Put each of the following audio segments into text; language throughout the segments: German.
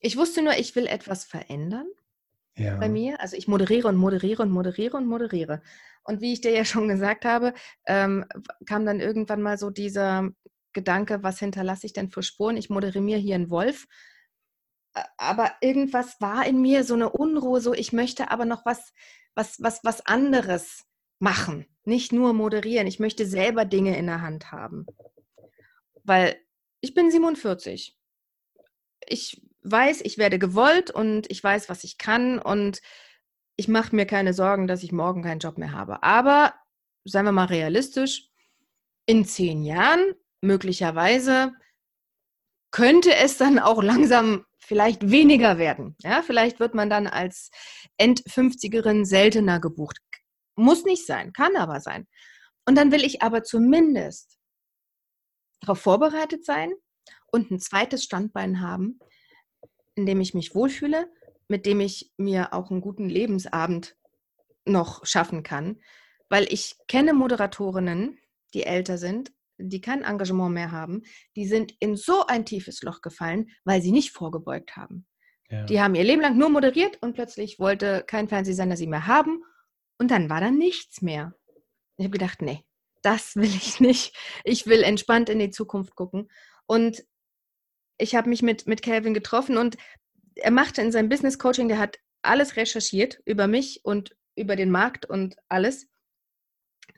Ich wusste nur, ich will etwas verändern Ja. bei mir. Also ich moderiere und moderiere und moderiere und moderiere. Und wie ich dir ja schon gesagt habe, ähm, kam dann irgendwann mal so dieser Gedanke, was hinterlasse ich denn für Spuren? Ich moderiere hier einen Wolf. Aber irgendwas war in mir, so eine Unruhe, so ich möchte aber noch was, was, was, was anderes machen. Nicht nur moderieren. Ich möchte selber Dinge in der Hand haben. Weil ich bin 47 ich weiß, ich werde gewollt und ich weiß, was ich kann und ich mache mir keine Sorgen, dass ich morgen keinen Job mehr habe. Aber seien wir mal realistisch, in zehn Jahren möglicherweise könnte es dann auch langsam vielleicht weniger werden. Ja, vielleicht wird man dann als End-50erin seltener gebucht. Muss nicht sein, kann aber sein. Und dann will ich aber zumindest darauf vorbereitet sein und ein zweites Standbein haben, in dem ich mich wohlfühle, mit dem ich mir auch einen guten Lebensabend noch schaffen kann. Weil ich kenne Moderatorinnen, die älter sind, die kein Engagement mehr haben, die sind in so ein tiefes Loch gefallen, weil sie nicht vorgebeugt haben. Ja. Die haben ihr Leben lang nur moderiert und plötzlich wollte kein Fernsehsender sie mehr haben und dann war da nichts mehr. Ich habe gedacht, nee, das will ich nicht. Ich will entspannt in die Zukunft gucken. Und ich habe mich mit, mit Calvin getroffen und er machte in seinem Business Coaching, der hat alles recherchiert über mich und über den Markt und alles.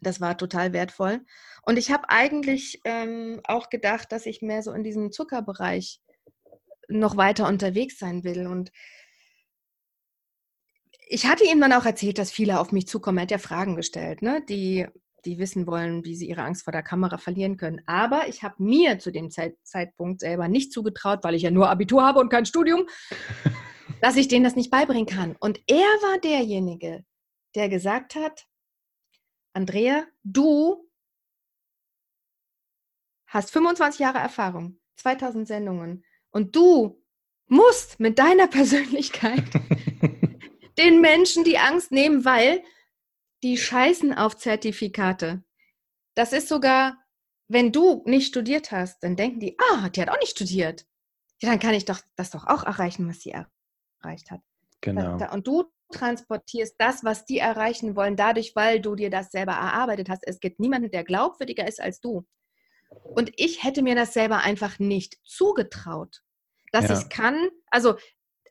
Das war total wertvoll. Und ich habe eigentlich ähm, auch gedacht, dass ich mehr so in diesem Zuckerbereich noch weiter unterwegs sein will. Und ich hatte ihm dann auch erzählt, dass viele auf mich zukommen. Er hat ja Fragen gestellt, ne? die, die wissen wollen, wie sie ihre Angst vor der Kamera verlieren können. Aber ich habe mir zu dem Zeit, Zeitpunkt selber nicht zugetraut, weil ich ja nur Abitur habe und kein Studium, dass ich denen das nicht beibringen kann. Und er war derjenige, der gesagt hat, Andrea, du hast 25 Jahre Erfahrung, 2000 Sendungen und du musst mit deiner Persönlichkeit den Menschen die Angst nehmen, weil die scheißen auf Zertifikate. Das ist sogar, wenn du nicht studiert hast, dann denken die, ah, die hat auch nicht studiert. Ja, dann kann ich doch das doch auch erreichen, was sie erreicht hat. Genau. Und du transportierst das, was die erreichen wollen, dadurch, weil du dir das selber erarbeitet hast. Es gibt niemanden, der glaubwürdiger ist als du. Und ich hätte mir das selber einfach nicht zugetraut, dass Ja. ich kann. Also,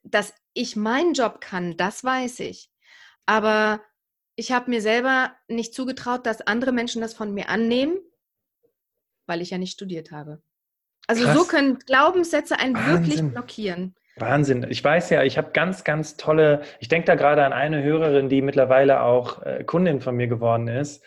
dass ich meinen Job kann, das weiß ich. Aber ich habe mir selber nicht zugetraut, dass andere Menschen das von mir annehmen, weil ich ja nicht studiert habe. Also Krass. so können Glaubenssätze einen wirklich Wahnsinn. blockieren. Wahnsinn. Ich weiß ja, ich habe ganz, ganz tolle, ich denke da gerade an eine Hörerin, die mittlerweile auch äh, Kundin von mir geworden ist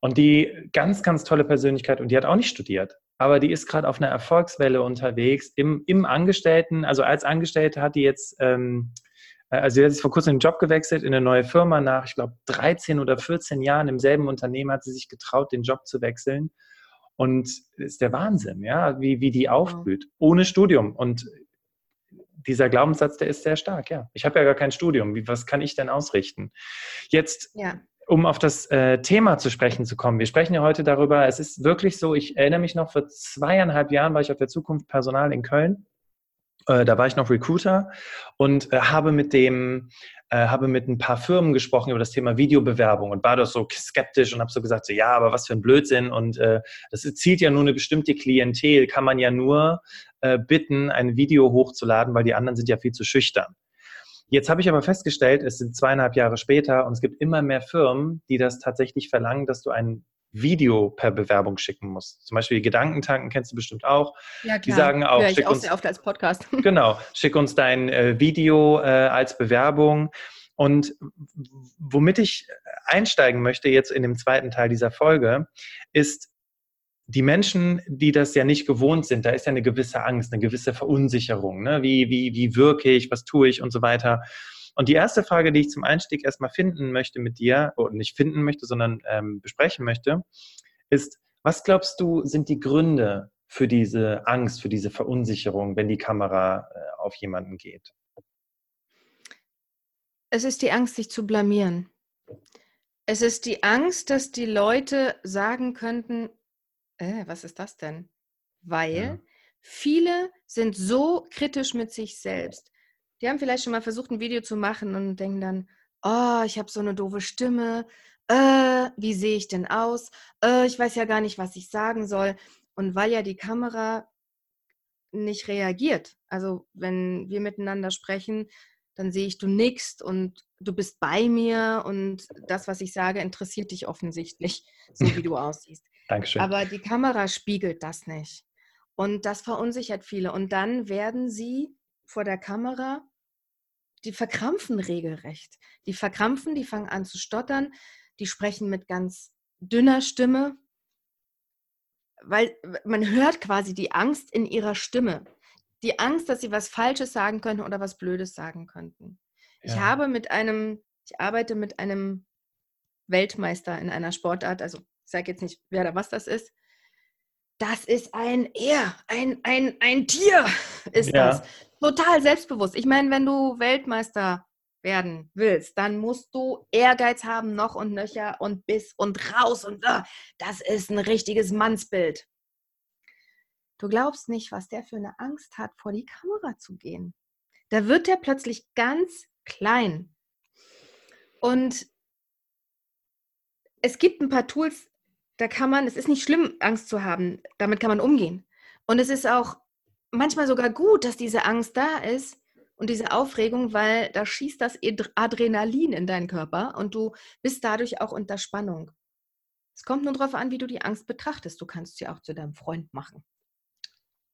und die ganz, ganz tolle Persönlichkeit und die hat auch nicht studiert, aber die ist gerade auf einer Erfolgswelle unterwegs im, im Angestellten, also als Angestellte hat die jetzt, ähm, äh, also sie hat jetzt vor kurzem den Job gewechselt in eine neue Firma nach, ich glaube, 13 oder 14 Jahren im selben Unternehmen hat sie sich getraut, den Job zu wechseln. Und das ist der Wahnsinn, ja, wie, wie die aufblüht, ohne Studium. Und dieser Glaubenssatz, der ist sehr stark, ja. Ich habe ja gar kein Studium. Wie, was kann ich denn ausrichten? Jetzt, Ja. um auf das äh, Thema zu sprechen zu kommen. Wir sprechen ja heute darüber, es ist wirklich so, ich erinnere mich noch, vor zweieinhalb Jahren war ich auf der Zukunft Personal in Köln. Äh, da war ich noch Recruiter und äh, habe mit dem äh, habe mit ein paar Firmen gesprochen über das Thema Videobewerbung und war doch so skeptisch und habe so gesagt, so, ja, aber was für ein Blödsinn und äh, das zielt ja nur eine bestimmte Klientel, kann man ja nur äh, bitten, ein Video hochzuladen, weil die anderen sind ja viel zu schüchtern. Jetzt habe ich aber festgestellt, es sind zweieinhalb Jahre später und es gibt immer mehr Firmen, die das tatsächlich verlangen, dass du ein Video per Bewerbung schicken musst. Zum Beispiel die Gedankentanken kennst du bestimmt auch. Ja, Die sagen auch, Höre ich schick auch uns- sehr oft als Podcast. Genau, schick uns dein äh, Video äh, als Bewerbung. Und womit ich einsteigen möchte jetzt in dem zweiten Teil dieser Folge, ist die Menschen, die das ja nicht gewohnt sind, da ist ja eine gewisse Angst, eine gewisse Verunsicherung. Ne? Wie, wie, wie wirke ich, was tue ich und so weiter. Und die erste Frage, die ich zum Einstieg erstmal finden möchte mit dir, oder nicht finden möchte, sondern ähm, besprechen möchte, ist, was glaubst du, sind die Gründe für diese Angst, für diese Verunsicherung, wenn die Kamera äh, auf jemanden geht? Es ist die Angst, sich zu blamieren. Es ist die Angst, dass die Leute sagen könnten, äh, was ist das denn? Weil Ja. viele sind so kritisch mit sich selbst, die haben vielleicht schon mal versucht, ein Video zu machen und denken dann, oh, ich habe so eine doofe Stimme, äh, wie sehe ich denn aus? Äh, ich weiß ja gar nicht, was ich sagen soll. Und weil ja die Kamera nicht reagiert, also wenn wir miteinander sprechen, dann sehe ich, du nickst und du bist bei mir und das, was ich sage, interessiert dich offensichtlich, so wie du aussiehst. Dankeschön. Aber die Kamera spiegelt das nicht. Und das verunsichert viele. Und dann werden sie vor der Kamera, die verkrampfen regelrecht. Die verkrampfen, die fangen an zu stottern, die sprechen mit ganz dünner Stimme, weil man hört quasi die Angst in ihrer Stimme. Die Angst, dass sie was Falsches sagen könnten oder was Blödes sagen könnten. Ja. Ich habe mit einem, ich arbeite mit einem Weltmeister in einer Sportart, also ich sage jetzt nicht, wer oder was das ist. Das ist ein Er, ein, ein, ein Tier ist ja. das. Total selbstbewusst. Ich meine, wenn du Weltmeister werden willst, dann musst du Ehrgeiz haben, noch und nöcher und bis und raus und uh, das ist ein richtiges Mannsbild. Du glaubst nicht, was der für eine Angst hat, vor die Kamera zu gehen. Da wird er plötzlich ganz klein. Und es gibt ein paar Tools, da kann man, es ist nicht schlimm, Angst zu haben, damit kann man umgehen. Und es ist auch manchmal sogar gut, dass diese Angst da ist, und diese Aufregung, weil da schießt das Adrenalin in deinen Körper und du bist dadurch auch unter Spannung. Es kommt nur darauf an, wie du die Angst betrachtest. Du kannst sie auch zu deinem Freund machen.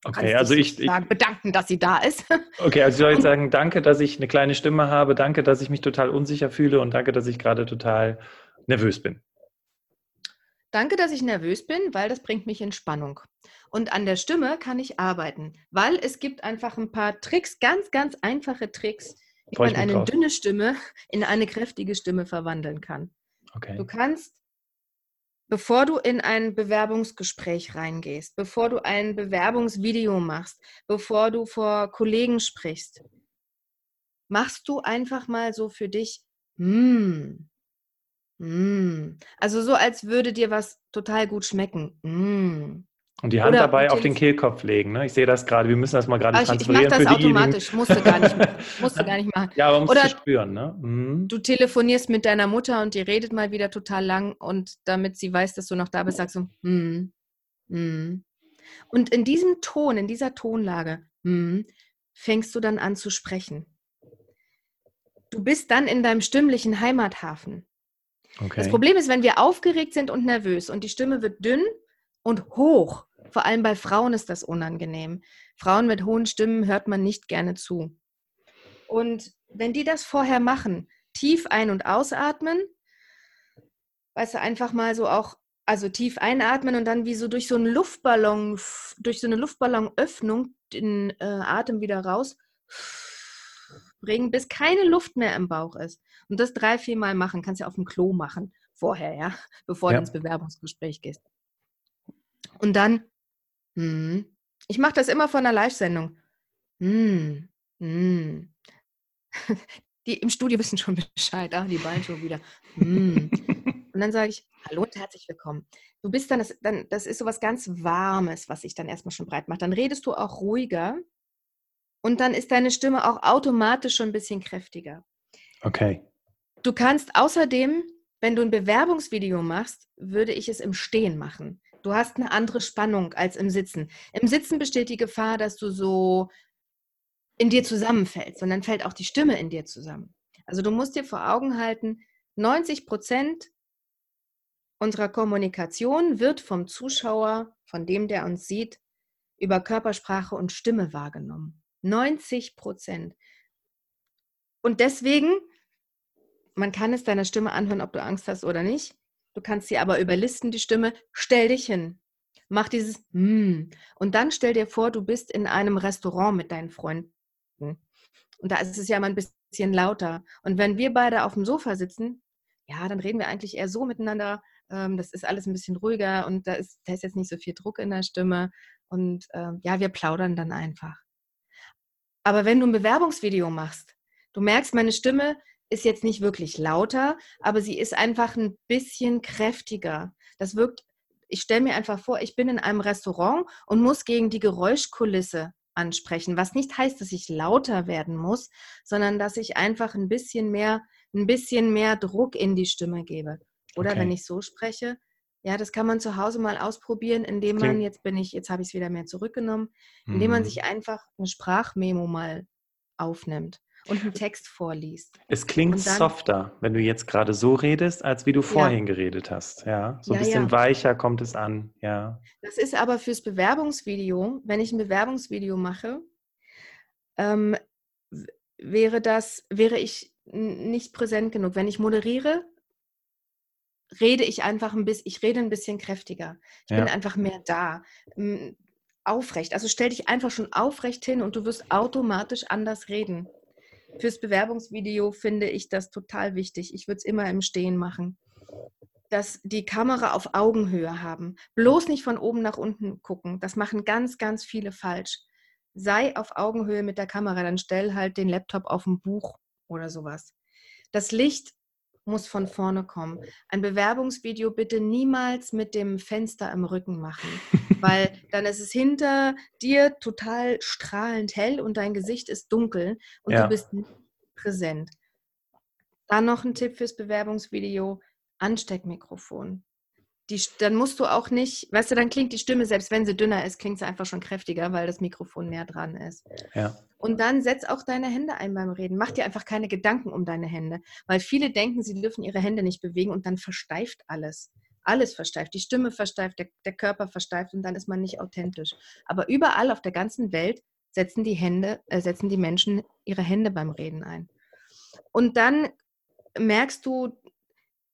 Du okay, also ich, sagen, ich bedanken, dass sie da ist. Okay, also ich soll jetzt sagen, danke, dass ich eine kleine Stimme habe, danke, dass ich mich total unsicher fühle und danke, dass ich gerade total nervös bin. Danke, dass ich nervös bin, weil das bringt mich in Spannung. Und an der Stimme kann ich arbeiten, weil es gibt einfach ein paar Tricks, ganz, ganz einfache Tricks, wie man eine drauf. dünne Stimme in eine kräftige Stimme verwandeln kann. Okay. Du kannst, bevor du in ein Bewerbungsgespräch reingehst, bevor du ein Bewerbungsvideo machst, bevor du vor Kollegen sprichst, machst du einfach mal so für dich, hm, Mm. Also so, als würde dir was total gut schmecken. Mm. Und die Hand Oder dabei auf den Kehlkopf legen. Ne? Ich sehe das gerade. Wir müssen das mal gerade transferieren. Ich mache das automatisch. Musste gar, nicht, musste gar nicht machen. Ja, aber man muss es spüren. Ne? Mhm. Du telefonierst mit deiner Mutter und die redet mal wieder total lang. Und damit sie weiß, dass du noch da bist, sagst du, mm, mm. Und in diesem Ton, in dieser Tonlage, mm, fängst du dann an zu sprechen. Du bist dann in deinem stimmlichen Heimathafen. Okay. Das Problem ist, wenn wir aufgeregt sind und nervös und die Stimme wird dünn und hoch, vor allem bei Frauen ist das unangenehm. Frauen mit hohen Stimmen hört man nicht gerne zu. Und wenn die das vorher machen, tief ein- und ausatmen, weißt du, einfach mal so auch, also tief einatmen und dann wie so durch so einen Luftballon, durch so eine Luftballonöffnung den äh, Atem wieder raus bringen, bis keine Luft mehr im Bauch ist. Und das drei, vier Mal machen, kannst du ja auf dem Klo machen, vorher, ja, bevor ja. du ins Bewerbungsgespräch gehst. Und dann, hm, ich mache das immer von einer Live-Sendung. Hm, hm. Die im Studio wissen schon Bescheid, ah, die beiden schon wieder. Hm. Und dann sage ich, hallo und herzlich willkommen. Du bist dann das, dann, das ist so was ganz Warmes, was sich dann erstmal schon breit macht. Dann redest du auch ruhiger und dann ist deine Stimme auch automatisch schon ein bisschen kräftiger. Okay. Du kannst außerdem, wenn du ein Bewerbungsvideo machst, würde ich es im Stehen machen. Du hast eine andere Spannung als im Sitzen. Im Sitzen besteht die Gefahr, dass du so in dir zusammenfällst und dann fällt auch die Stimme in dir zusammen. Also du musst dir vor Augen halten, 90 Prozent unserer Kommunikation wird vom Zuschauer, von dem, der uns sieht, über Körpersprache und Stimme wahrgenommen. 90 Prozent. Und deswegen, man kann es deiner Stimme anhören, ob du Angst hast oder nicht. Du kannst sie aber überlisten, die Stimme. Stell dich hin. Mach dieses mm. Und dann stell dir vor, du bist in einem Restaurant mit deinen Freunden. Und da ist es ja mal ein bisschen lauter. Und wenn wir beide auf dem Sofa sitzen, ja, dann reden wir eigentlich eher so miteinander. Ähm, das ist alles ein bisschen ruhiger und da ist, da ist jetzt nicht so viel Druck in der Stimme. Und ähm, ja, wir plaudern dann einfach. Aber wenn du ein Bewerbungsvideo machst, du merkst, meine Stimme ist jetzt nicht wirklich lauter, aber sie ist einfach ein bisschen kräftiger. Das wirkt, ich stelle mir einfach vor, ich bin in einem Restaurant und muss gegen die Geräuschkulisse ansprechen, was nicht heißt, dass ich lauter werden muss, sondern dass ich einfach ein bisschen mehr, ein bisschen mehr Druck in die Stimme gebe. Oder okay. wenn ich so spreche, ja, das kann man zu Hause mal ausprobieren, indem man, jetzt bin ich, jetzt habe ich es wieder mehr zurückgenommen, indem man mhm. sich einfach eine Sprachmemo mal aufnimmt und einen Text vorliest. Es klingt dann, softer, wenn du jetzt gerade so redest, als wie du vorhin ja. geredet hast. Ja, so ein ja, bisschen ja. weicher kommt es an. Ja. Das ist aber fürs Bewerbungsvideo, wenn ich ein Bewerbungsvideo mache, ähm, wäre das, wäre ich nicht präsent genug. Wenn ich moderiere, rede ich einfach ein bisschen, ich rede ein bisschen kräftiger. Ich bin einfach mehr da aufrecht. Also stell dich einfach schon aufrecht hin und du wirst automatisch anders reden. Fürs Bewerbungsvideo finde ich das total wichtig. Ich würde es immer im Stehen machen. Dass die Kamera auf Augenhöhe haben. Bloß nicht von oben nach unten gucken. Das machen ganz, ganz viele falsch. Sei auf Augenhöhe mit der Kamera, dann stell halt den Laptop auf ein Buch oder sowas. Das Licht muss von vorne kommen. Ein Bewerbungsvideo bitte niemals mit dem Fenster im Rücken machen, weil dann ist es hinter dir total strahlend hell und dein Gesicht ist dunkel und ja. du bist nicht präsent. Dann noch ein Tipp fürs Bewerbungsvideo: Ansteckmikrofon die, dann musst du auch nicht, weißt du, dann klingt die Stimme, selbst wenn sie dünner ist, klingt sie einfach schon kräftiger, weil das Mikrofon näher dran ist. Ja. Und dann setz auch deine Hände ein beim Reden. Mach dir einfach keine Gedanken um deine Hände, weil viele denken, sie dürfen ihre Hände nicht bewegen und dann versteift alles. Alles versteift, die Stimme versteift, der, der Körper versteift und dann ist man nicht authentisch. Aber überall auf der ganzen Welt setzen die Hände, äh, setzen die Menschen ihre Hände beim Reden ein. Und dann merkst du,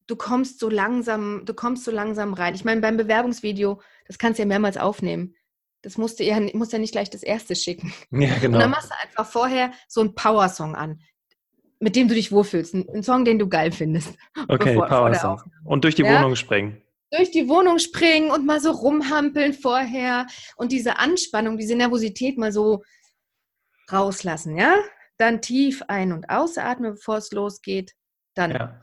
du kommst so langsam, du kommst so langsam rein. Ich meine, beim Bewerbungsvideo, das kannst du ja mehrmals aufnehmen. Das musst du ja, musst ja nicht gleich das erste schicken. Ja, genau. Und dann machst du einfach vorher so einen Power-Song an, mit dem du dich wohlfühlst. Ein Song, den du geil findest. Okay, Power-Song. Und durch die ja? Wohnung springen. Durch die Wohnung springen und mal so rumhampeln vorher und diese Anspannung, diese Nervosität mal so rauslassen, ja? Dann tief ein- und ausatmen, bevor es losgeht. Dann ja.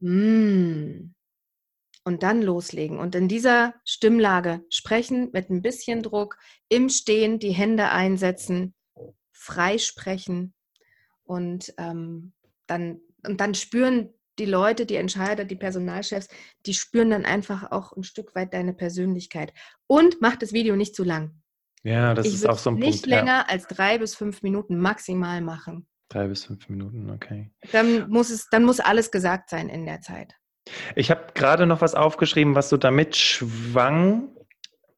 Mm. Und dann loslegen und in dieser Stimmlage sprechen mit ein bisschen Druck, im Stehen die Hände einsetzen, frei sprechen und ähm, dann, und dann spüren die Leute, die Entscheider, die Personalchefs, die spüren dann einfach auch ein Stück weit deine Persönlichkeit. Und mach das Video nicht zu lang. Ja, das ich ist auch so ein nicht Punkt. Nicht länger ja. als drei bis fünf Minuten maximal machen. Drei bis fünf Minuten, okay. Dann muss es, dann muss alles gesagt sein in der Zeit. Ich habe gerade noch was aufgeschrieben, was so damit schwang.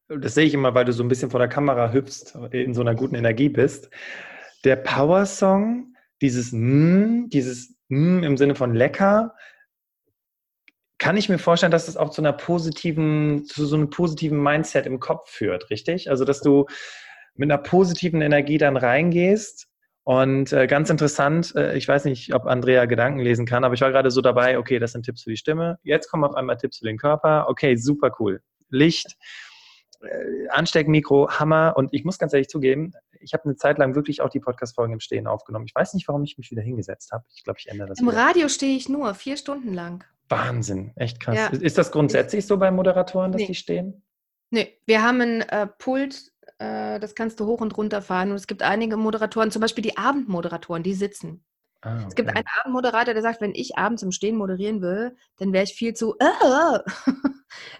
Das sehe ich immer, weil du so ein bisschen vor der Kamera hüpfst, in so einer guten Energie bist. Der Power Song, dieses mm, dieses mm im Sinne von lecker, kann ich mir vorstellen, dass es auch zu einer positiven, zu so einem positiven Mindset im Kopf führt, richtig? Also, dass du mit einer positiven Energie dann reingehst und äh, ganz interessant, äh, ich weiß nicht, ob Andrea Gedanken lesen kann, aber ich war gerade so dabei, okay, das sind Tipps für die Stimme. Jetzt kommen auf einmal Tipps für den Körper. Okay, super cool. Licht, äh, Ansteckmikro, Hammer. Und ich muss ganz ehrlich zugeben, ich habe eine Zeit lang wirklich auch die Podcast-Folgen im Stehen aufgenommen. Ich weiß nicht, warum ich mich wieder hingesetzt habe. Ich glaube, ich ändere das. Im wieder. Radio stehe ich nur, vier Stunden lang. Wahnsinn, echt krass. Ja. Ist das grundsätzlich so bei Moderatoren, dass nee. die stehen? Nee, wir haben ein äh, Pult äh, das kannst du hoch und runter fahren. Und es gibt einige Moderatoren, zum Beispiel die Abendmoderatoren, die sitzen. Ah, okay. Es gibt einen Abendmoderator, der sagt, wenn ich abends im Stehen moderieren will, dann wäre ich viel zu.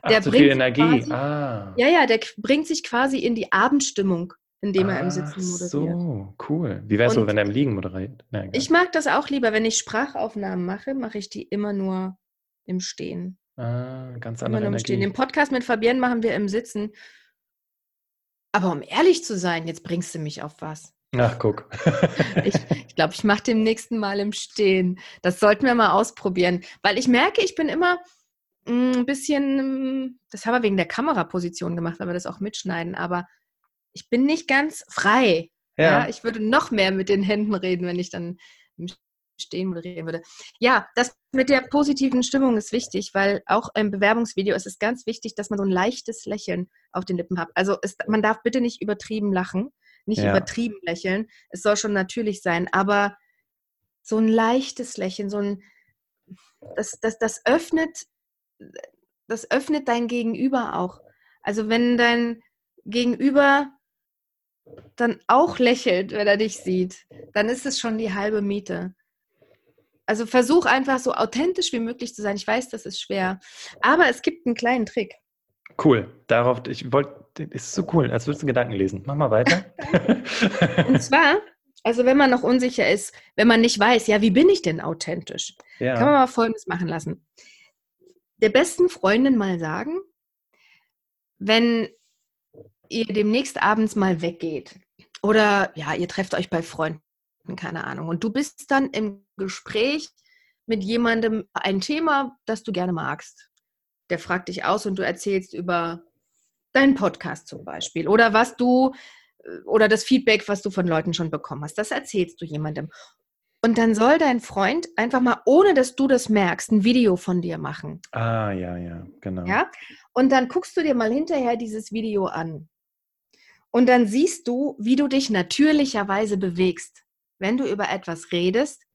Äh, der Ach, zu viel Energie. Quasi, ah. Ja, ja, der bringt sich quasi in die Abendstimmung, indem er im Sitzen moderiert. So, cool. Wie wäre es so, wenn er im Liegen moderiert? Ja, ich mag das auch lieber, wenn ich Sprachaufnahmen mache, mache ich die immer nur im Stehen. Ah, ganz andere immer nur im Stehen. Den Podcast mit Fabienne machen wir im Sitzen. Aber um ehrlich zu sein, jetzt bringst du mich auf was. Ach, guck. ich glaube, ich, glaub, ich mache dem nächsten Mal im Stehen. Das sollten wir mal ausprobieren. Weil ich merke, ich bin immer mm, ein bisschen, mm, das haben wir wegen der Kameraposition gemacht, weil wir das auch mitschneiden, aber ich bin nicht ganz frei. Ja. ja. ich würde noch mehr mit den Händen reden, wenn ich dann im Stehen moderieren würde. Ja, das mit der positiven Stimmung ist wichtig, weil auch im Bewerbungsvideo ist es ganz wichtig, dass man so ein leichtes Lächeln auf den Lippen hat. Also es, man darf bitte nicht übertrieben lachen, nicht ja. übertrieben lächeln. Es soll schon natürlich sein, aber so ein leichtes Lächeln, so ein das, das, das öffnet, das öffnet dein Gegenüber auch. Also wenn dein Gegenüber dann auch lächelt, wenn er dich sieht, dann ist es schon die halbe Miete. Also versuch einfach so authentisch wie möglich zu sein. Ich weiß, das ist schwer, aber es gibt einen kleinen Trick. Cool. Darauf, ich wollte, ist so cool, als würdest du Gedanken lesen. Mach mal weiter. Und zwar, also wenn man noch unsicher ist, wenn man nicht weiß, ja, wie bin ich denn authentisch, ja. kann man mal Folgendes machen lassen. Der besten Freundin mal sagen, wenn ihr demnächst abends mal weggeht oder ja, ihr trefft euch bei Freunden, keine Ahnung, und du bist dann im Gespräch mit jemandem ein Thema, das du gerne magst. Der fragt dich aus und du erzählst über deinen Podcast zum Beispiel oder was du äh, oder das Feedback, was du von Leuten schon bekommen hast. Das erzählst du jemandem. Und dann soll dein Freund einfach mal, ohne dass du das merkst, ein Video von dir machen. Ah, ja, ja, genau. Ja? Und dann guckst du dir mal hinterher dieses Video an. Und dann siehst du, wie du dich natürlicherweise bewegst, wenn du über etwas redest,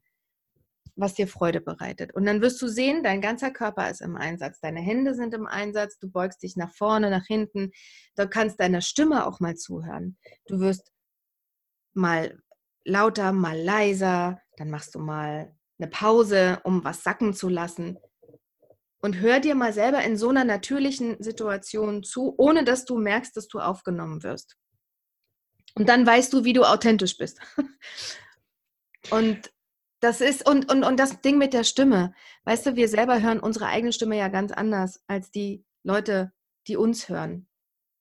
was dir Freude bereitet. Und dann wirst du sehen, dein ganzer Körper ist im Einsatz, deine Hände sind im Einsatz, du beugst dich nach vorne, nach hinten, du kannst deiner Stimme auch mal zuhören. Du wirst mal lauter, mal leiser, dann machst du mal eine Pause, um was sacken zu lassen. Und hör dir mal selber in so einer natürlichen Situation zu, ohne dass du merkst, dass du aufgenommen wirst. Und dann weißt du, wie du authentisch bist. Und das ist, und, und, und das Ding mit der Stimme. Weißt du, wir selber hören unsere eigene Stimme ja ganz anders als die Leute, die uns hören.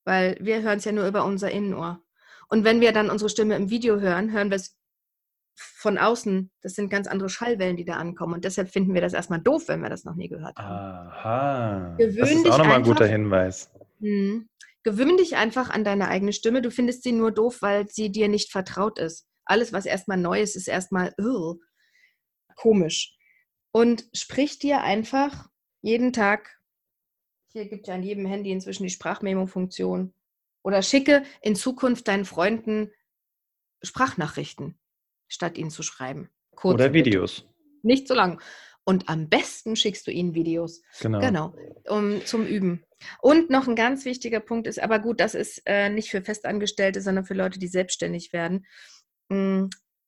Weil wir hören es ja nur über unser Innenohr. Und wenn wir dann unsere Stimme im Video hören, hören wir es von außen. Das sind ganz andere Schallwellen, die da ankommen. Und deshalb finden wir das erstmal doof, wenn wir das noch nie gehört haben. Aha. Gewöhn das ist auch nochmal ein guter Hinweis. Mh, gewöhn dich einfach an deine eigene Stimme. Du findest sie nur doof, weil sie dir nicht vertraut ist. Alles, was erstmal neu ist, ist erstmal komisch. Und sprich dir einfach jeden Tag, hier gibt ja an jedem Handy inzwischen die Sprachmemo-Funktion, oder schicke in Zukunft deinen Freunden Sprachnachrichten, statt ihnen zu schreiben. Kurz oder Videos. Nicht so lang. Und am besten schickst du ihnen Videos. Genau. Genau, um, zum Üben. Und noch ein ganz wichtiger Punkt ist, aber gut, das ist äh, nicht für Festangestellte, sondern für Leute, die selbstständig werden.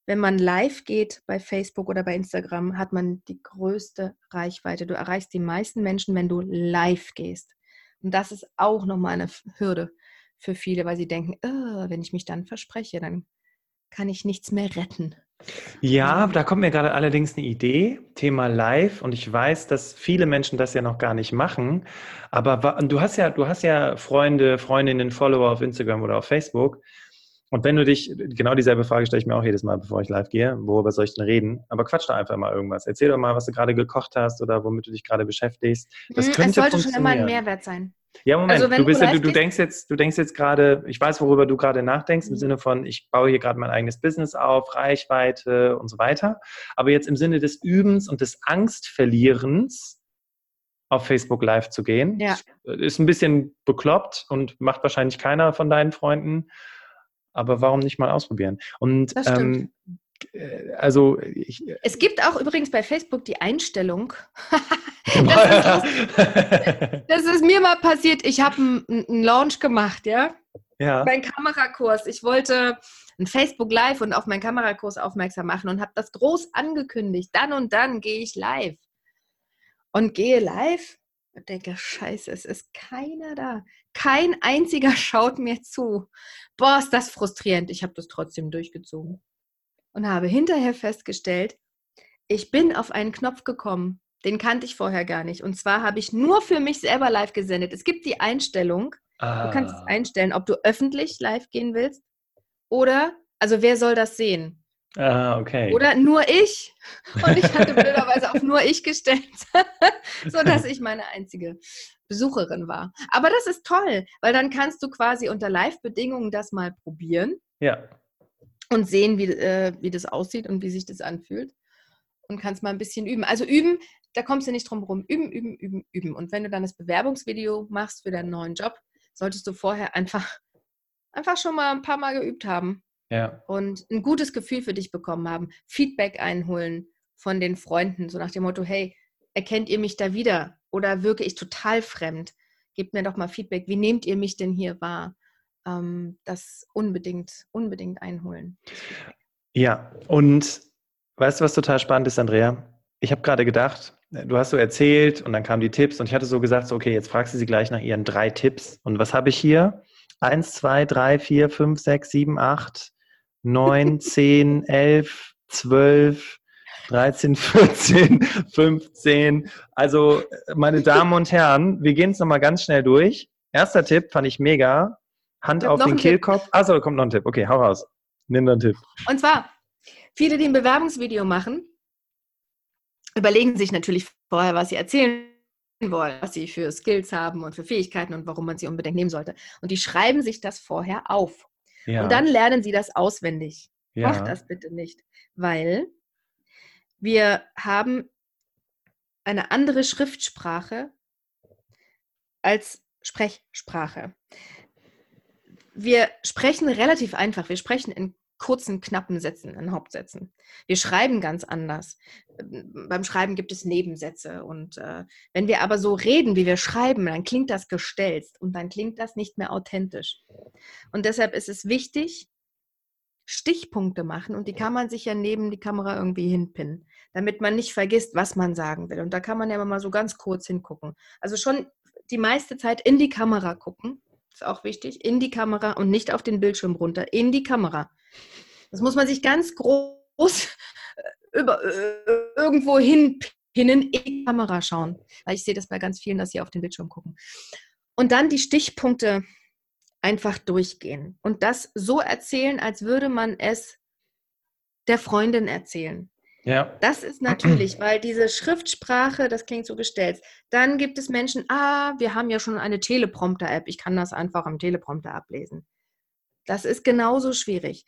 Wenn man live geht bei Facebook oder bei Instagram, hat man die größte Reichweite. Du erreichst die meisten Menschen, wenn du live gehst. Und das ist auch nochmal eine Hürde für viele, weil sie denken, oh, wenn ich mich dann verspreche, dann kann ich nichts mehr retten. Ja, da kommt mir gerade allerdings eine Idee, Thema Live. Und ich weiß, dass viele Menschen das ja noch gar nicht machen. Aber du hast ja, du hast ja Freunde, Freundinnen, Follower auf Instagram oder auf Facebook. Und wenn du dich, genau dieselbe Frage stelle ich mir auch jedes Mal, bevor ich live gehe, worüber soll ich denn reden? Aber quatsch doch einfach mal irgendwas. Erzähl doch mal, was du gerade gekocht hast oder womit du dich gerade beschäftigst. Das mhm, könnte es sollte schon immer ein Mehrwert sein. Ja, Moment, also du, bist du, du, denkst jetzt, du denkst jetzt gerade, ich weiß, worüber du gerade nachdenkst, im mhm. Sinne von, ich baue hier gerade mein eigenes Business auf, Reichweite und so weiter. Aber jetzt im Sinne des Übens und des Angstverlierens, auf Facebook Live zu gehen, ja. ist ein bisschen bekloppt und macht wahrscheinlich keiner von deinen Freunden. Aber warum nicht mal ausprobieren? Und ähm, äh, also ich, äh, es gibt auch übrigens bei Facebook die Einstellung. das, ist, das, ist, mir mal passiert. Ich habe einen Launch gemacht, ja. Ja. Mein Kamerakurs. Ich wollte ein Facebook Live und auf meinen Kamerakurs aufmerksam machen und habe das groß angekündigt. Dann und dann gehe ich live. Und gehe live und denke, scheiße, es ist keiner da. Kein einziger schaut mir zu. Boah, ist das frustrierend. Ich habe das trotzdem durchgezogen und habe hinterher festgestellt, ich bin auf einen Knopf gekommen, den kannte ich vorher gar nicht. Und zwar habe ich nur für mich selber live gesendet. Es gibt die Einstellung, ah. du kannst ah. einstellen, ob du öffentlich live gehen willst oder, also wer soll das sehen? Ah, okay. Oder nur ich. Und ich hatte blöderweise auf nur ich gestellt, sodass ich meine einzige Besucherin war. Aber das ist toll, weil dann kannst du quasi unter Live-Bedingungen das mal probieren. Ja und sehen, wie, äh, wie das aussieht und wie sich das anfühlt. Und kannst mal ein bisschen üben. Also üben, da kommst du nicht drum herum. Üben, üben, üben, üben. Und wenn du dann das Bewerbungsvideo machst für deinen neuen Job, solltest du vorher einfach, einfach schon mal ein paar Mal geübt haben. Ja. Und ein gutes Gefühl für dich bekommen haben. Feedback einholen von den Freunden, so nach dem Motto, hey, erkennt ihr mich da wieder? Oder wirke ich total fremd? Gebt mir doch mal Feedback. Wie nehmt ihr mich denn hier wahr? ähm, das unbedingt, unbedingt einholen. Ja, und weißt du, was total spannend ist, Andrea? Ich habe gerade gedacht, du hast so erzählt und dann kamen die Tipps und ich hatte so gesagt, so, okay, jetzt fragst du sie gleich nach ihren drei Tipps. Und was habe ich hier? Eins, zwei, drei, vier, fünf, sechs, sieben, acht, neun, zehn, elf, zwölf, 13, 14, 15. Also, meine Damen und Herren, wir gehen es nochmal ganz schnell durch. Erster Tipp fand ich mega. Hand auf den Kehlkopf. Achso, kommt noch ein Tipp. Okay, hau raus. Nimm einen Tipp. Und zwar, viele, die ein Bewerbungsvideo machen, überlegen sich natürlich vorher, was sie erzählen wollen, was sie für Skills haben und für Fähigkeiten und warum man sie unbedingt nehmen sollte. Und die schreiben sich das vorher auf. Ja. Und dann lernen sie das auswendig. Ja. Macht das bitte nicht, weil wir haben eine andere Schriftsprache als Sprechsprache. Wir sprechen relativ einfach. Wir sprechen in kurzen, knappen Sätzen, in Hauptsätzen. Wir schreiben ganz anders. Beim Schreiben gibt es Nebensätze. Und äh, wenn wir aber so reden, wie wir schreiben, dann klingt das gestelzt und dann klingt das nicht mehr authentisch. Und deshalb ist es wichtig, Stichpunkte machen und die kann man sich ja neben die Kamera irgendwie hinpinnen, damit man nicht vergisst, was man sagen will. Und da kann man ja mal so ganz kurz hingucken. Also schon die meiste Zeit in die Kamera gucken, ist auch wichtig, in die Kamera und nicht auf den Bildschirm runter, in die Kamera. Das muss man sich ganz groß über, äh, irgendwo hinpinnen, in die Kamera schauen. Weil ich sehe das bei ganz vielen, dass sie auf den Bildschirm gucken. Und dann die Stichpunkte einfach durchgehen und das so erzählen, als würde man es der Freundin erzählen. Ja. Das ist natürlich, weil diese Schriftsprache, das klingt so gestellt. Dann gibt es Menschen, ah, wir haben ja schon eine Teleprompter-App, ich kann das einfach am Teleprompter ablesen. Das ist genauso schwierig.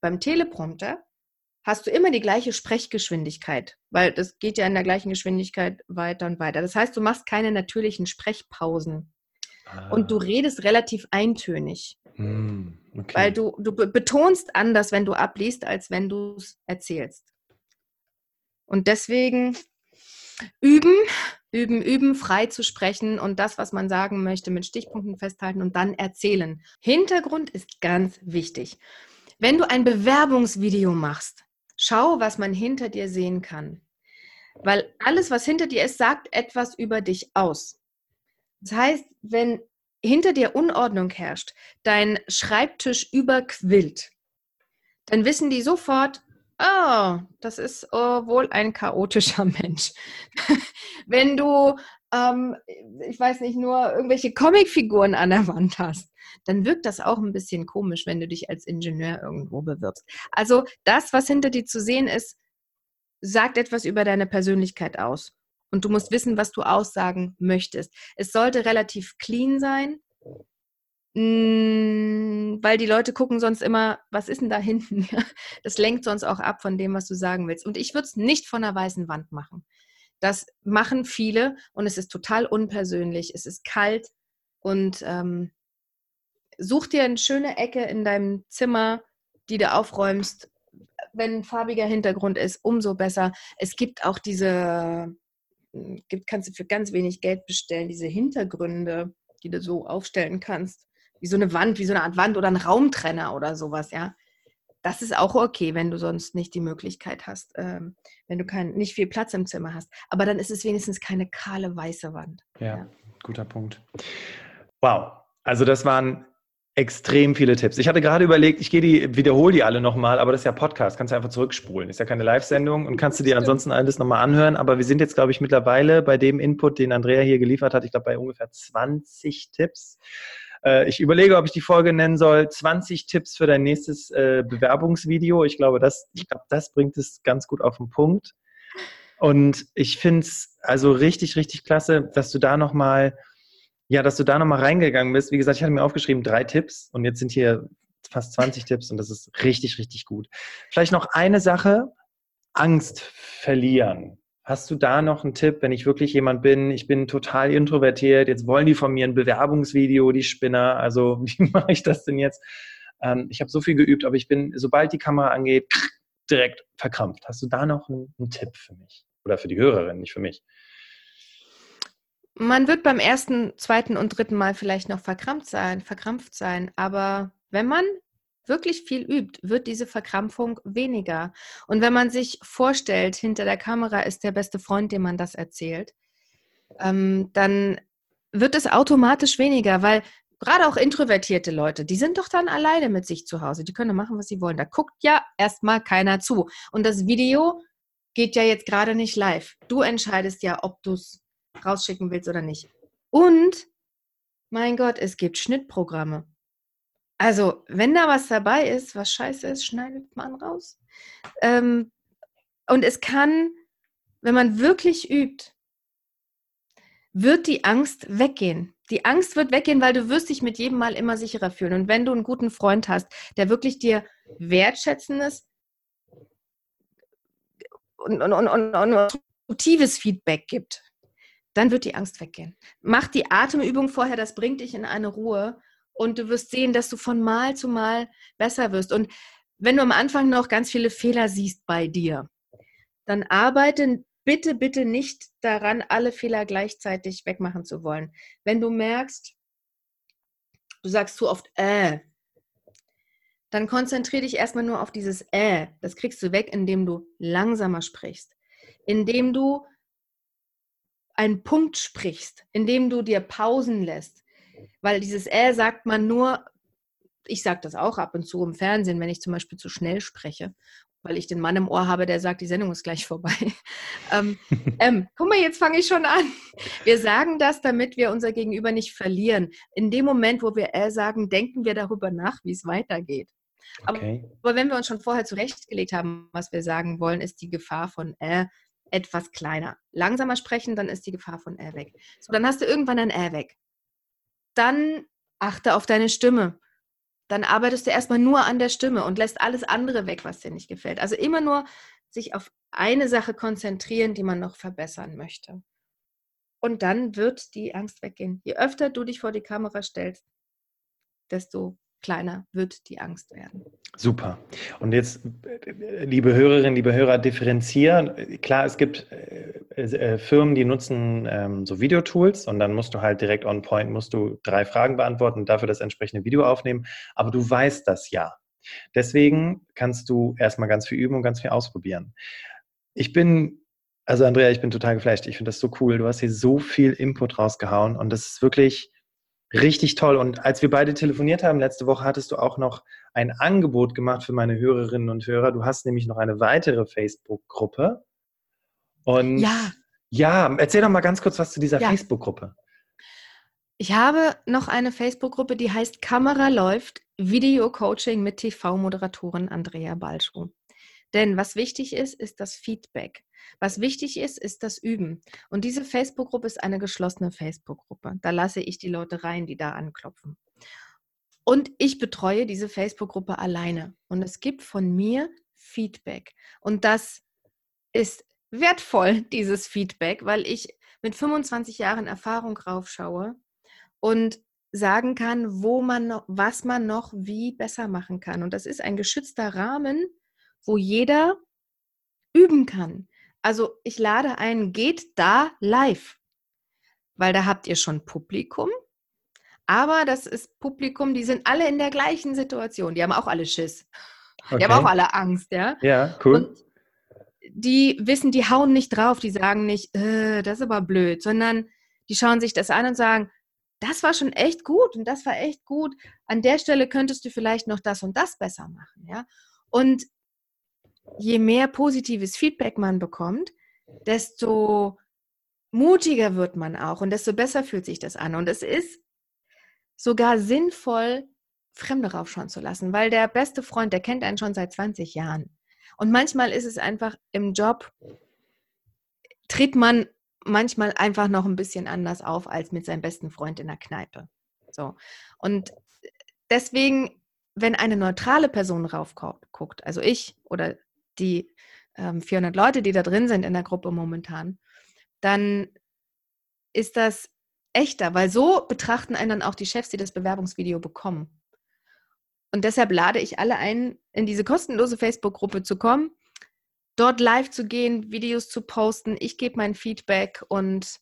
Beim Teleprompter hast du immer die gleiche Sprechgeschwindigkeit, weil das geht ja in der gleichen Geschwindigkeit weiter und weiter. Das heißt, du machst keine natürlichen Sprechpausen. Und du ah. redest relativ eintönig. Mm, okay. Weil du, du betonst anders, wenn du abliest, als wenn du es erzählst. Und deswegen üben, üben, üben, frei zu sprechen und das, was man sagen möchte, mit Stichpunkten festhalten und dann erzählen. Hintergrund ist ganz wichtig. Wenn du ein Bewerbungsvideo machst, schau, was man hinter dir sehen kann. Weil alles, was hinter dir ist, sagt etwas über dich aus. Das heißt, wenn hinter dir Unordnung herrscht, dein Schreibtisch überquillt, dann wissen die sofort, oh, das ist oh, wohl ein chaotischer Mensch. wenn du, ähm, ich weiß nicht, nur irgendwelche Comicfiguren an der Wand hast, dann wirkt das auch ein bisschen komisch, wenn du dich als Ingenieur irgendwo bewirbst. Also das, was hinter dir zu sehen ist, sagt etwas über deine Persönlichkeit aus. Und du musst wissen, was du aussagen möchtest. Es sollte relativ clean sein, mm, weil die Leute gucken sonst immer, was ist denn da hinten? Das lenkt sonst auch ab von dem, was du sagen willst. Und ich würde es nicht von einer weißen Wand machen. Das machen viele und es ist total unpersönlich. Es ist kalt und ähm, such dir eine schöne Ecke in deinem Zimmer, die du aufräumst. Wenn ein farbiger Hintergrund ist, umso besser. Es gibt auch diese gibt, kannst du für ganz wenig Geld bestellen, diese Hintergründe, die du so aufstellen kannst. Wie so eine Wand, wie so eine Art Wand oder ein Raumtrenner oder sowas, ja. Das ist auch okay, wenn du sonst nicht die Möglichkeit hast, ähm, wenn du kein, nicht viel Platz im Zimmer hast. Aber dann ist es wenigstens keine kahle weiße Wand. Ja, ja. guter Punkt. Wow. Also das waren extrem viele Tipps. Ich hatte gerade überlegt, ich gehe die, wiederhole die alle nochmal, aber das ist ja Podcast, kannst du einfach zurückspulen. Ist ja keine Live-Sendung und kannst du dir ansonsten alles nochmal anhören. Aber wir sind jetzt, glaube ich, mittlerweile bei dem Input, den Andrea hier geliefert hat, ich glaube bei ungefähr 20 Tipps. Äh, ich überlege, ob ich die Folge nennen soll, 20 Tipps für dein nächstes äh, Bewerbungsvideo. Ich glaube, das, ich glaube, das bringt es ganz gut auf den Punkt. Und ich finde es also richtig, richtig klasse, dass du da nochmal ja, dass du da nochmal reingegangen bist. Wie gesagt, ich hatte mir aufgeschrieben drei Tipps und jetzt sind hier fast 20 Tipps und das ist richtig, richtig gut. Vielleicht noch eine Sache, Angst verlieren. Hast du da noch einen Tipp, wenn ich wirklich jemand bin, ich bin total introvertiert, jetzt wollen die von mir ein Bewerbungsvideo, die Spinner, also wie mache ich das denn jetzt? Ähm, ich habe so viel geübt, aber ich bin, sobald die Kamera angeht, direkt verkrampft. Hast du da noch einen, einen Tipp für mich? Oder für die Hörerin, nicht für mich? man wird beim ersten, zweiten und dritten Mal vielleicht noch verkrampft sein, verkrampft sein, aber wenn man wirklich viel übt, wird diese Verkrampfung weniger. Und wenn man sich vorstellt, hinter der Kamera ist der beste Freund, dem man das erzählt, ähm, dann wird es automatisch weniger, weil gerade auch introvertierte Leute, die sind doch dann alleine mit sich zu Hause. Die können machen, was sie wollen. Da guckt ja erstmal keiner zu. Und das Video geht ja jetzt gerade nicht live. Du entscheidest ja, ob du es rausschicken willst oder nicht. Und, mein Gott, es gibt Schnittprogramme. Also, wenn da was dabei ist, was scheiße ist, schneidet man raus. Ähm, und es kann, wenn man wirklich übt, wird die Angst weggehen. Die Angst wird weggehen, weil du wirst dich mit jedem Mal immer sicherer fühlen. Und wenn du einen guten Freund hast, der wirklich dir wertschätzendes und, und, und, und, und konstruktives Feedback gibt, dann wird die Angst weggehen. Mach die Atemübung vorher, das bringt dich in eine Ruhe und du wirst sehen, dass du von Mal zu Mal besser wirst. Und wenn du am Anfang noch ganz viele Fehler siehst bei dir, dann arbeite bitte, bitte nicht daran, alle Fehler gleichzeitig wegmachen zu wollen. Wenn du merkst, du sagst zu oft äh, dann konzentriere dich erstmal nur auf dieses äh. Das kriegst du weg, indem du langsamer sprichst, indem du einen Punkt sprichst, indem du dir Pausen lässt, weil dieses Äh sagt man nur, ich sage das auch ab und zu im Fernsehen, wenn ich zum Beispiel zu schnell spreche, weil ich den Mann im Ohr habe, der sagt, die Sendung ist gleich vorbei. ähm, ähm, guck mal, jetzt fange ich schon an. Wir sagen das, damit wir unser Gegenüber nicht verlieren. In dem Moment, wo wir Äh sagen, denken wir darüber nach, wie es weitergeht. Okay. Aber, aber, wenn wir uns schon vorher zurechtgelegt haben, was wir sagen wollen, ist die Gefahr von Äh etwas kleiner. Langsamer sprechen, dann ist die Gefahr von Äh weg. So, dann hast du irgendwann ein Äh weg dann achte auf deine Stimme. Dann arbeitest du erstmal nur an der Stimme und lässt alles andere weg, was dir nicht gefällt. Also immer nur sich auf eine Sache konzentrieren, die man noch verbessern möchte. Und dann wird die Angst weggehen. Je öfter du dich vor die Kamera stellst, desto kleiner wird die Angst werden. Super. Und jetzt, liebe Hörerinnen, liebe Hörer, differenzieren. Klar, es gibt äh, äh, Firmen, die nutzen ähm, so Videotools und dann musst du halt direkt on point, musst du drei Fragen beantworten und dafür das entsprechende Video aufnehmen. Aber du weißt das ja. Deswegen kannst du erstmal ganz viel üben und ganz viel ausprobieren. Ich bin also Andrea, ich bin total geflasht. Ich finde das so cool. Du hast hier so viel Input rausgehauen und das ist wirklich, Richtig toll. Und als wir beide telefoniert haben letzte Woche, hattest du auch noch ein Angebot gemacht für meine Hörerinnen und Hörer. Du hast nämlich noch eine weitere Facebook-Gruppe. Und ja. ja, erzähl doch mal ganz kurz was zu dieser ja. Facebook-Gruppe. Ich habe noch eine Facebook-Gruppe, die heißt Kamera läuft, Video-Coaching mit TV-Moderatorin Andrea Balschuh. Denn was wichtig ist, ist das Feedback. Was wichtig ist, ist das Üben. Und diese Facebook-Gruppe ist eine geschlossene Facebook-Gruppe. Da lasse ich die Leute rein, die da anklopfen. Und ich betreue diese Facebook-Gruppe alleine. Und es gibt von mir Feedback. Und das ist wertvoll, dieses Feedback, weil ich mit 25 Jahren Erfahrung raufschaue und sagen kann, wo man noch, was man noch wie besser machen kann. Und das ist ein geschützter Rahmen, wo jeder üben kann. Also ich lade ein, geht da live, weil da habt ihr schon Publikum. Aber das ist Publikum, die sind alle in der gleichen Situation. Die haben auch alle Schiss. Okay. Die haben auch alle Angst, ja. Ja, cool. Und die wissen, die hauen nicht drauf, die sagen nicht, äh, das ist aber blöd, sondern die schauen sich das an und sagen, das war schon echt gut und das war echt gut. An der Stelle könntest du vielleicht noch das und das besser machen, ja. Und je mehr positives Feedback man bekommt, desto mutiger wird man auch und desto besser fühlt sich das an. Und es ist sogar sinnvoll, Fremde raufschauen zu lassen, weil der beste Freund, der kennt einen schon seit 20 Jahren. Und manchmal ist es einfach im Job, tritt man manchmal einfach noch ein bisschen anders auf als mit seinem besten Freund in der Kneipe. So. Und deswegen, wenn eine neutrale Person raufguckt, also ich oder die ähm, 400 Leute, die da drin sind in der Gruppe momentan, dann ist das echter, weil so betrachten einen dann auch die Chefs, die das Bewerbungsvideo bekommen. Und deshalb lade ich alle ein, in diese kostenlose Facebook-Gruppe zu kommen, dort live zu gehen, Videos zu posten. Ich gebe mein Feedback und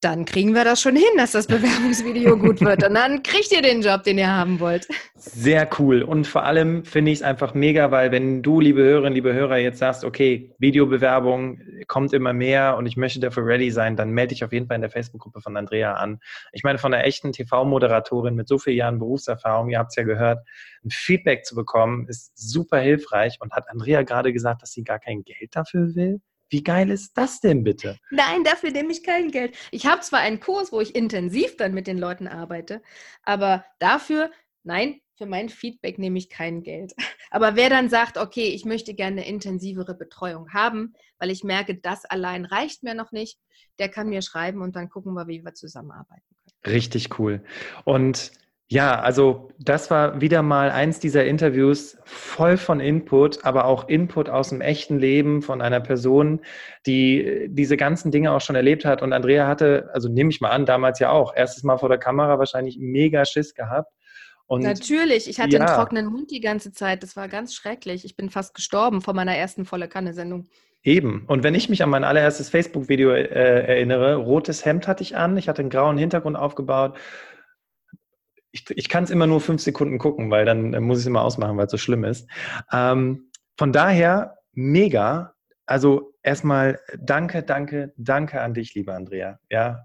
dann kriegen wir das schon hin, dass das Bewerbungsvideo gut wird. Und dann kriegt ihr den Job, den ihr haben wollt. Sehr cool. Und vor allem finde ich es einfach mega, weil wenn du, liebe Hörerinnen, liebe Hörer, jetzt sagst, okay, Videobewerbung kommt immer mehr und ich möchte dafür ready sein, dann melde dich auf jeden Fall in der Facebook-Gruppe von Andrea an. Ich meine, von einer echten TV-Moderatorin mit so vielen Jahren Berufserfahrung, ihr habt es ja gehört, ein Feedback zu bekommen, ist super hilfreich. Und hat Andrea gerade gesagt, dass sie gar kein Geld dafür will? Wie geil ist das denn bitte? Nein, dafür nehme ich kein Geld. Ich habe zwar einen Kurs, wo ich intensiv dann mit den Leuten arbeite, aber dafür, nein, für mein Feedback nehme ich kein Geld. Aber wer dann sagt, okay, ich möchte gerne eine intensivere Betreuung haben, weil ich merke, das allein reicht mir noch nicht, der kann mir schreiben und dann gucken wir, wie wir zusammenarbeiten können. Richtig cool. Und ja, also das war wieder mal eins dieser Interviews voll von Input, aber auch Input aus dem echten Leben von einer Person, die diese ganzen Dinge auch schon erlebt hat. Und Andrea hatte, also nehme ich mal an, damals ja auch, erstes Mal vor der Kamera wahrscheinlich mega Schiss gehabt. Und Natürlich, ich hatte ja. einen trockenen Mund die ganze Zeit. Das war ganz schrecklich. Ich bin fast gestorben vor meiner ersten volle Kanne-Sendung. Eben. Und wenn ich mich an mein allererstes Facebook-Video äh, erinnere, rotes Hemd hatte ich an, ich hatte einen grauen Hintergrund aufgebaut ich, ich kann es immer nur fünf Sekunden gucken, weil dann muss ich es immer ausmachen, weil es so schlimm ist. Ähm, von daher mega. Also erstmal danke, danke, danke an dich, liebe Andrea. Ja.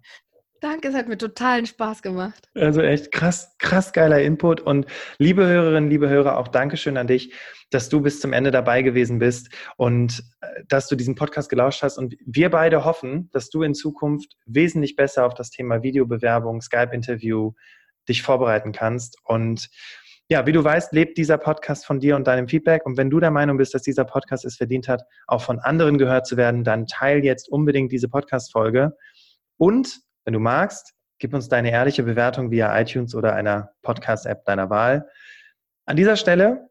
Danke, es hat mir totalen Spaß gemacht. Also echt krass, krass geiler Input. Und liebe Hörerinnen, liebe Hörer, auch Dankeschön an dich, dass du bis zum Ende dabei gewesen bist und äh, dass du diesen Podcast gelauscht hast. Und wir beide hoffen, dass du in Zukunft wesentlich besser auf das Thema Videobewerbung, Skype-Interview, dich vorbereiten kannst. Und ja, wie du weißt, lebt dieser Podcast von dir und deinem Feedback. Und wenn du der Meinung bist, dass dieser Podcast es verdient hat, auch von anderen gehört zu werden, dann teil jetzt unbedingt diese Podcast-Folge. Und wenn du magst, gib uns deine ehrliche Bewertung via iTunes oder einer Podcast-App deiner Wahl. An dieser Stelle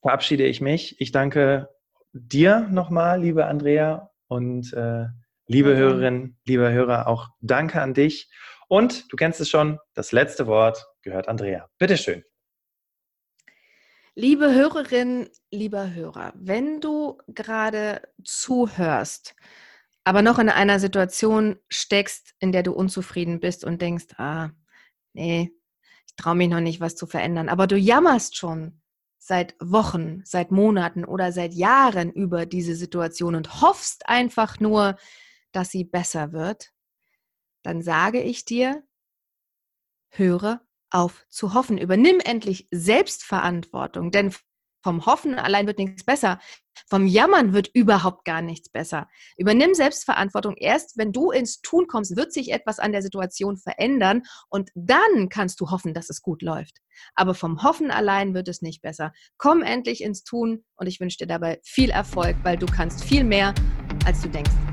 verabschiede ich mich. Ich danke dir nochmal, liebe Andrea, und äh, liebe Hörerinnen, liebe Hörer, auch danke an dich. Und du kennst es schon, das letzte Wort gehört Andrea. Bitteschön. Liebe Hörerin, lieber Hörer, wenn du gerade zuhörst, aber noch in einer Situation steckst, in der du unzufrieden bist und denkst, ah, nee, ich traue mich noch nicht, was zu verändern, aber du jammerst schon seit Wochen, seit Monaten oder seit Jahren über diese Situation und hoffst einfach nur, dass sie besser wird, dann sage ich dir, höre auf zu hoffen. Übernimm endlich Selbstverantwortung, denn vom Hoffen allein wird nichts besser. Vom Jammern wird überhaupt gar nichts besser. Übernimm Selbstverantwortung. Erst wenn du ins Tun kommst, wird sich etwas an der Situation verändern und dann kannst du hoffen, dass es gut läuft. Aber vom Hoffen allein wird es nicht besser. Komm endlich ins Tun und ich wünsche dir dabei viel Erfolg, weil du kannst viel mehr, als du denkst.